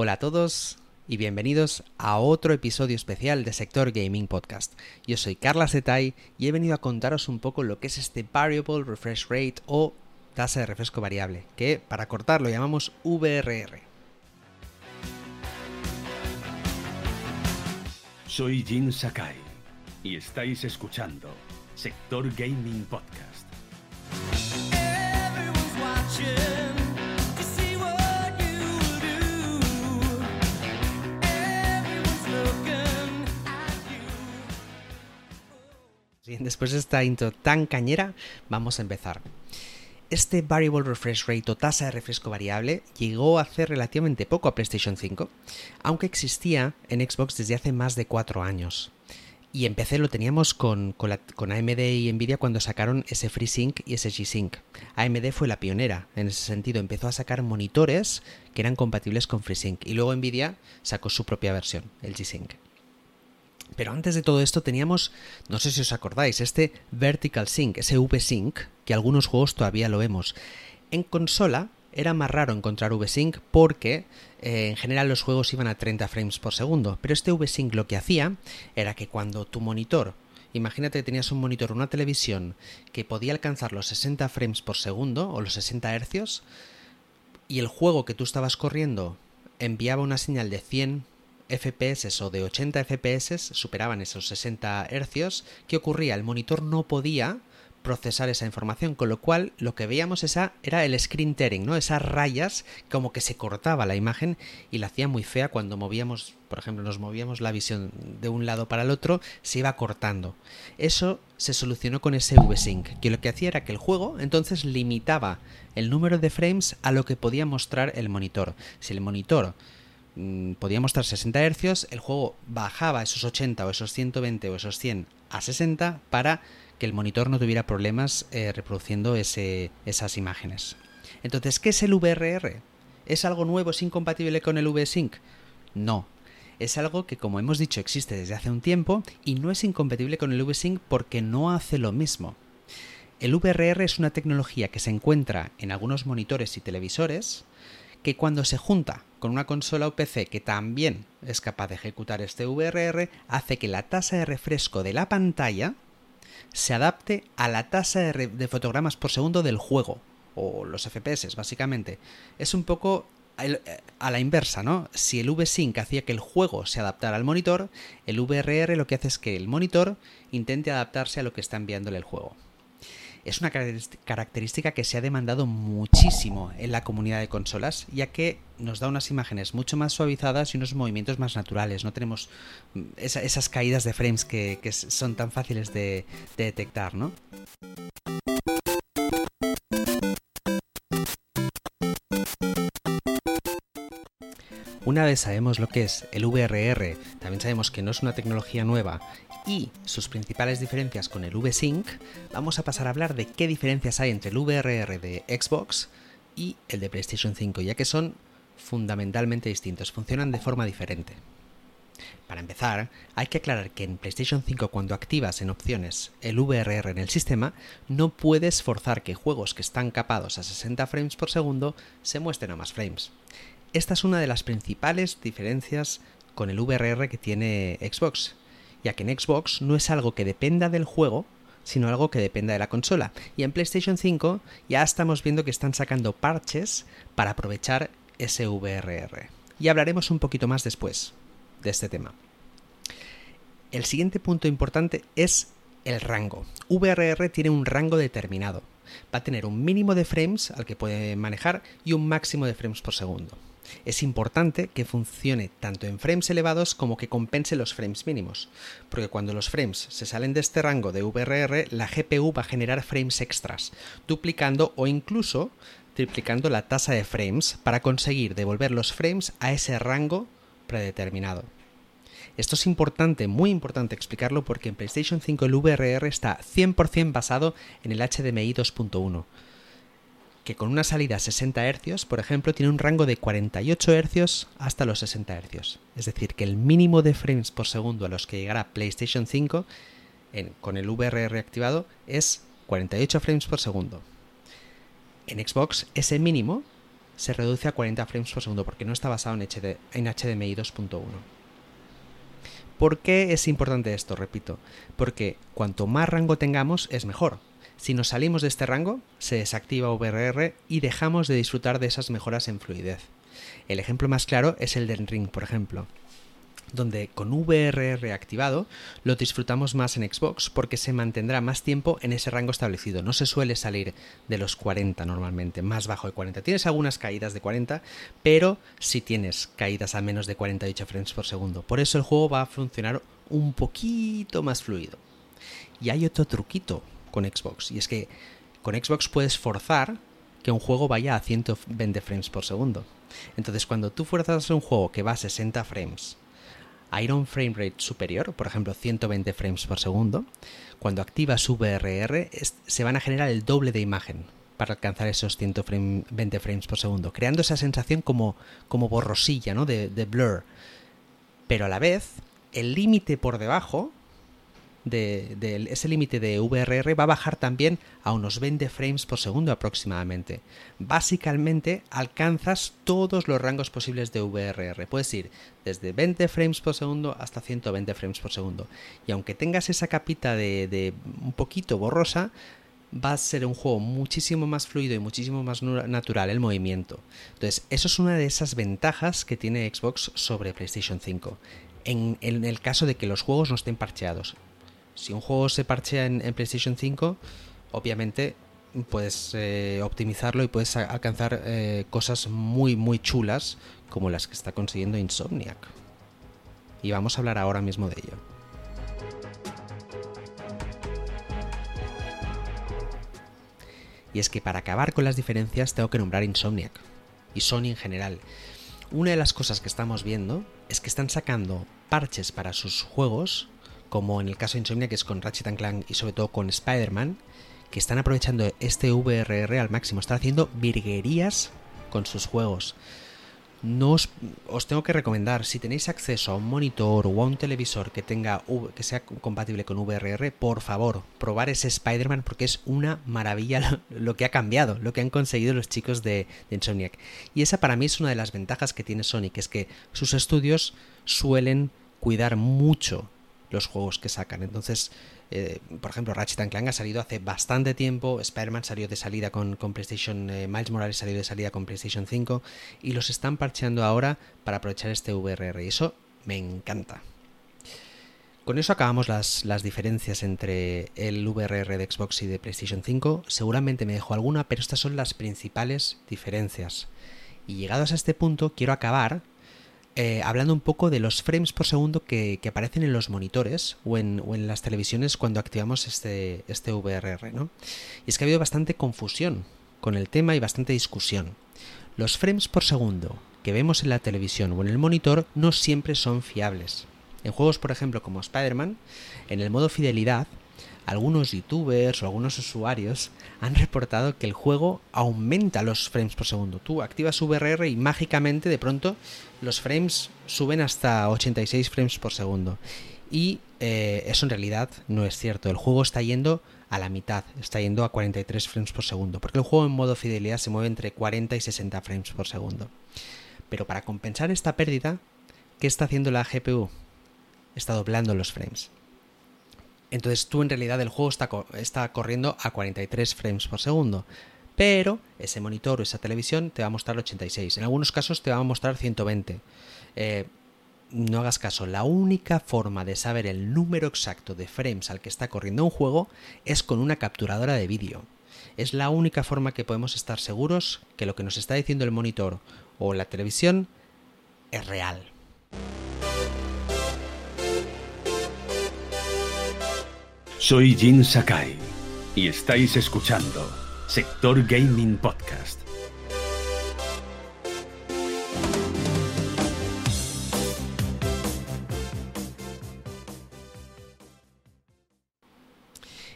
Hola a todos y bienvenidos a otro episodio especial de Sector Gaming Podcast. Yo soy Carla Setay y he venido a contaros un poco lo que es este Variable Refresh Rate o tasa de refresco variable, que para cortarlo llamamos VRR. Soy Jin Sakai y estáis escuchando Sector Gaming Podcast. Después de esta intro tan cañera, vamos a empezar. Este Variable Refresh Rate o tasa de refresco variable llegó hace relativamente poco a PlayStation 5, aunque existía en Xbox desde hace más de 4 años. Y en PC lo teníamos con, con, AMD y Nvidia cuando sacaron ese FreeSync y ese G-Sync. AMD fue la pionera en ese sentido, empezó a sacar monitores que eran compatibles con FreeSync y luego Nvidia sacó su propia versión, el G-Sync. Pero antes de todo esto teníamos, no sé si os acordáis, este Vertical Sync, ese V-Sync, que algunos juegos todavía lo vemos. En consola era más raro encontrar V-Sync porque eh, en general los juegos iban a 30 frames por segundo, pero este V-Sync lo que hacía era que cuando tu monitor, imagínate que tenías un monitor, una televisión que podía alcanzar los 60 frames por segundo o los 60 hercios, y el juego que tú estabas corriendo enviaba una señal de 100 FPS o de 80 FPS superaban esos 60 Hz, ¿qué ocurría? El monitor no podía procesar esa información, con lo cual lo que veíamos esa, era el screen tearing, ¿no? Esas rayas como que se cortaba la imagen y la hacía muy fea cuando movíamos, por ejemplo, nos movíamos la visión de un lado para el otro, se iba cortando. Eso se solucionó con ese V-Sync, que lo que hacía era que el juego entonces limitaba el número de frames a lo que podía mostrar el monitor. Si el monitor podía mostrar 60 Hz, el juego bajaba esos 80 o esos 120 o esos 100 a 60 para que el monitor no tuviera problemas eh, reproduciendo esas imágenes. Entonces, ¿qué es el VRR? ¿Es algo nuevo, es incompatible con el V-Sync? No. Es algo que, como hemos dicho, existe desde hace un tiempo y no es incompatible con el V-Sync porque no hace lo mismo. El VRR es una tecnología que se encuentra en algunos monitores y televisores que cuando se junta con una consola o PC que también es capaz de ejecutar este VRR, hace que la tasa de refresco de la pantalla se adapte a la tasa de, fotogramas por segundo del juego, o los FPS básicamente. Es un poco eh, a la inversa, ¿no? Si el V-Sync hacía que el juego se adaptara al monitor, el VRR lo que hace es que el monitor intente adaptarse a lo que está enviándole el juego es una característica que se ha demandado muchísimo en la comunidad de consolas, ya que nos da unas imágenes mucho más suavizadas y unos movimientos más naturales. No tenemos mm, esas caídas de frames que, son tan fáciles de, de detectar, ¿no? Una vez sabemos lo que es el VRR, también sabemos que no es una tecnología nueva y sus principales diferencias con el V-Sync, vamos a pasar a hablar de qué diferencias hay entre el VRR de Xbox y el de PlayStation 5, ya que son fundamentalmente distintos, funcionan de forma diferente. Para empezar, hay que aclarar que en PlayStation 5 cuando activas en opciones el VRR en el sistema, no puedes forzar que juegos que están capados a 60 frames por segundo se muestren a más frames. Esta es una de las principales diferencias con el VRR que tiene Xbox, ya que en Xbox no es algo que dependa del juego, sino algo que dependa de la consola. Y en PlayStation 5 ya estamos viendo que están sacando parches para aprovechar ese VRR. Y hablaremos un poquito más después de este tema. El siguiente punto importante es el rango. VRR tiene un rango determinado. Va a tener un mínimo de frames al que puede manejar y un máximo de frames por segundo. Es importante que funcione tanto en frames elevados como que compense los frames mínimos, porque cuando los frames se salen de este rango de VRR, la GPU va a generar frames extras, duplicando o incluso triplicando la tasa de frames para conseguir devolver los frames a ese rango predeterminado. Esto es importante, muy importante explicarlo porque en PlayStation 5 el VRR está 100% basado en el HDMI 2.1 que con una salida a 60 Hz, por ejemplo, tiene un rango de 48 Hz hasta los 60 Hz. Es decir, que el mínimo de frames por segundo a los que llegará PlayStation 5 con el VRR activado es 48 frames por segundo. En Xbox ese mínimo se reduce a 40 frames por segundo porque no está basado en, HD, en HDMI 2.1. ¿Por qué es importante esto? Repito, porque cuanto más rango tengamos es mejor. Si nos salimos de este rango, se desactiva VRR y dejamos de disfrutar de esas mejoras en fluidez. El ejemplo más claro es el del Ring, por ejemplo donde con VRR activado lo disfrutamos más en Xbox porque se mantendrá más tiempo en ese rango establecido. No se suele salir de los 40 normalmente, más bajo de 40. Tienes algunas caídas de 40, pero si tienes caídas a menos de 48 frames por segundo. Por eso el juego va a funcionar un poquito más fluido. Y hay otro truquito con Xbox, y es que con Xbox puedes forzar que un juego vaya a 120 frames por segundo. Entonces, cuando tú fuerzas un juego que va a 60 frames a ir a un frame rate superior, por ejemplo 120 frames por segundo, cuando activas VRR se van a generar el doble de imagen para alcanzar esos 120 frames por segundo, creando esa sensación como, como borrosilla, ¿no? de blur. Pero a la vez, el límite por debajo de, ese límite de VRR va a bajar también a unos 20 frames por segundo aproximadamente. Básicamente alcanzas todos los rangos posibles de VRR. Puedes ir desde 20 frames por segundo hasta 120 frames por segundo. Y aunque tengas esa capita de, un poquito borrosa, va a ser un juego muchísimo más fluido y muchísimo más natural el movimiento. Entonces, eso es una de esas ventajas que tiene Xbox sobre PlayStation 5. En, en, el caso de que los juegos no estén parcheados si un juego se parchea en, PlayStation 5, obviamente puedes eh, optimizarlo y puedes alcanzar eh, cosas muy muy chulas como las que está consiguiendo Insomniac. Y vamos a hablar ahora mismo de ello. Y es que para acabar con las diferencias tengo que nombrar Insomniac y Sony en general. Una de las cosas que estamos viendo es que están sacando parches para sus juegos como en el caso de Insomnia, que es con Ratchet Clank y sobre todo con Spider-Man, que están aprovechando este VRR al máximo, están haciendo virguerías con sus juegos. No os, tengo que recomendar, si tenéis acceso a un monitor o a un televisor que tenga que sea compatible con VRR, por favor, probar ese Spider-Man porque es una maravilla lo, que ha cambiado, lo que han conseguido los chicos de, de Insomniac. Y esa para mí es una de las ventajas que tiene Sony, que es que sus estudios suelen cuidar mucho los juegos que sacan. Entonces, eh, por ejemplo, Ratchet Clank ha salido hace bastante tiempo, Spider-Man salió de salida con, PlayStation, eh, Miles Morales salió de salida con PlayStation 5 y los están parcheando ahora para aprovechar este VRR y eso me encanta. Con eso acabamos las, las, diferencias entre el VRR de Xbox y de PlayStation 5. Seguramente me dejo alguna, pero estas son las principales diferencias. Y llegados a este punto, quiero acabar eh, hablando un poco de los frames por segundo que, aparecen en los monitores o en, las televisiones cuando activamos este, este VRR. ¿no? Y es que ha habido bastante confusión con el tema y bastante discusión. Los frames por segundo que vemos en la televisión o en el monitor no siempre son fiables. En juegos, por ejemplo, como Spider-Man, en el modo fidelidad, algunos youtubers o algunos usuarios han reportado que el juego aumenta los frames por segundo. Tú activas VRR y mágicamente de pronto los frames suben hasta 86 frames por segundo. Y eh, eso en realidad no es cierto. El juego está yendo a la mitad, está yendo a 43 frames por segundo. Porque el juego en modo fidelidad se mueve entre 40 y 60 frames por segundo. Pero para compensar esta pérdida, ¿qué está haciendo la GPU? Está doblando los frames. Entonces tú en realidad el juego está, corriendo a 43 frames por segundo pero ese monitor o esa televisión te va a mostrar 86. En algunos casos te va a mostrar 120. Eh, no hagas caso, la única forma de saber el número exacto de frames al que está corriendo un juego es con una capturadora de vídeo. Es la única forma que podemos estar seguros que lo que nos está diciendo el monitor o la televisión es real. Soy Jin Sakai y estáis escuchando Sector Gaming Podcast.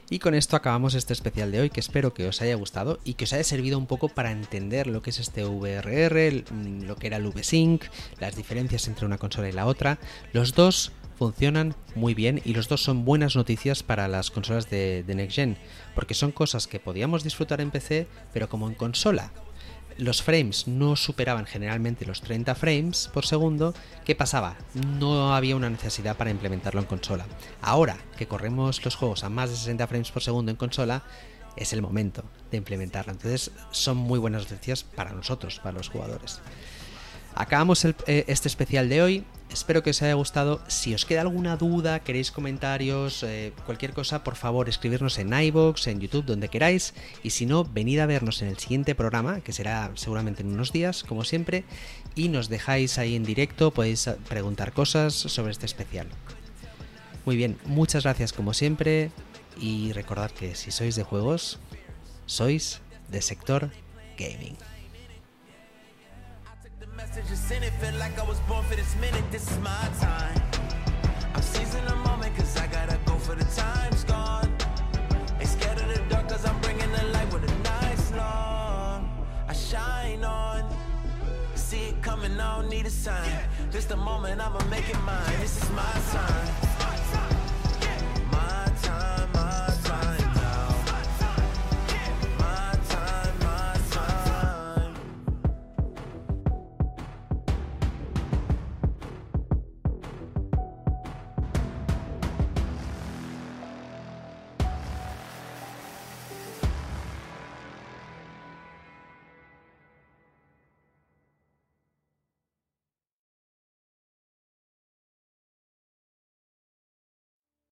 Y con esto acabamos este especial de hoy que espero que os haya gustado y que os haya servido un poco para entender lo que es este VRR, lo que era el VSync, las diferencias entre una consola y la otra. Los dos funcionan muy bien y los dos son buenas noticias para las consolas de, Next Gen, porque son cosas que podíamos disfrutar en PC, pero como en consola los frames no superaban generalmente los 30 frames por segundo, ¿qué pasaba? No había una necesidad para implementarlo en consola. Ahora que corremos los juegos a más de 60 frames por segundo en consola, es el momento de implementarlo. Entonces son muy buenas noticias para nosotros, para los jugadores. Acabamos eh, este especial de hoy. Espero que os haya gustado. Si os queda alguna duda, queréis comentarios, eh, cualquier cosa, por favor escribirnos en iBox, en YouTube, donde queráis. Y si no, venid a vernos en el siguiente programa, que será seguramente en unos días, como siempre. Y nos dejáis ahí en directo, podéis preguntar cosas sobre este especial. Muy bien, muchas gracias como siempre. Y recordad que si sois de juegos, sois de sector gaming. Message and send it. Feel like I was born for this minute. This is my time. I'm seizing the moment cause I gotta go for the time's gone. Ain't scared of the dark cause I'm bringing the light with the night's long. I shine on. See it coming, I don't need a sign. This the moment I'ma make it mine. This is my time.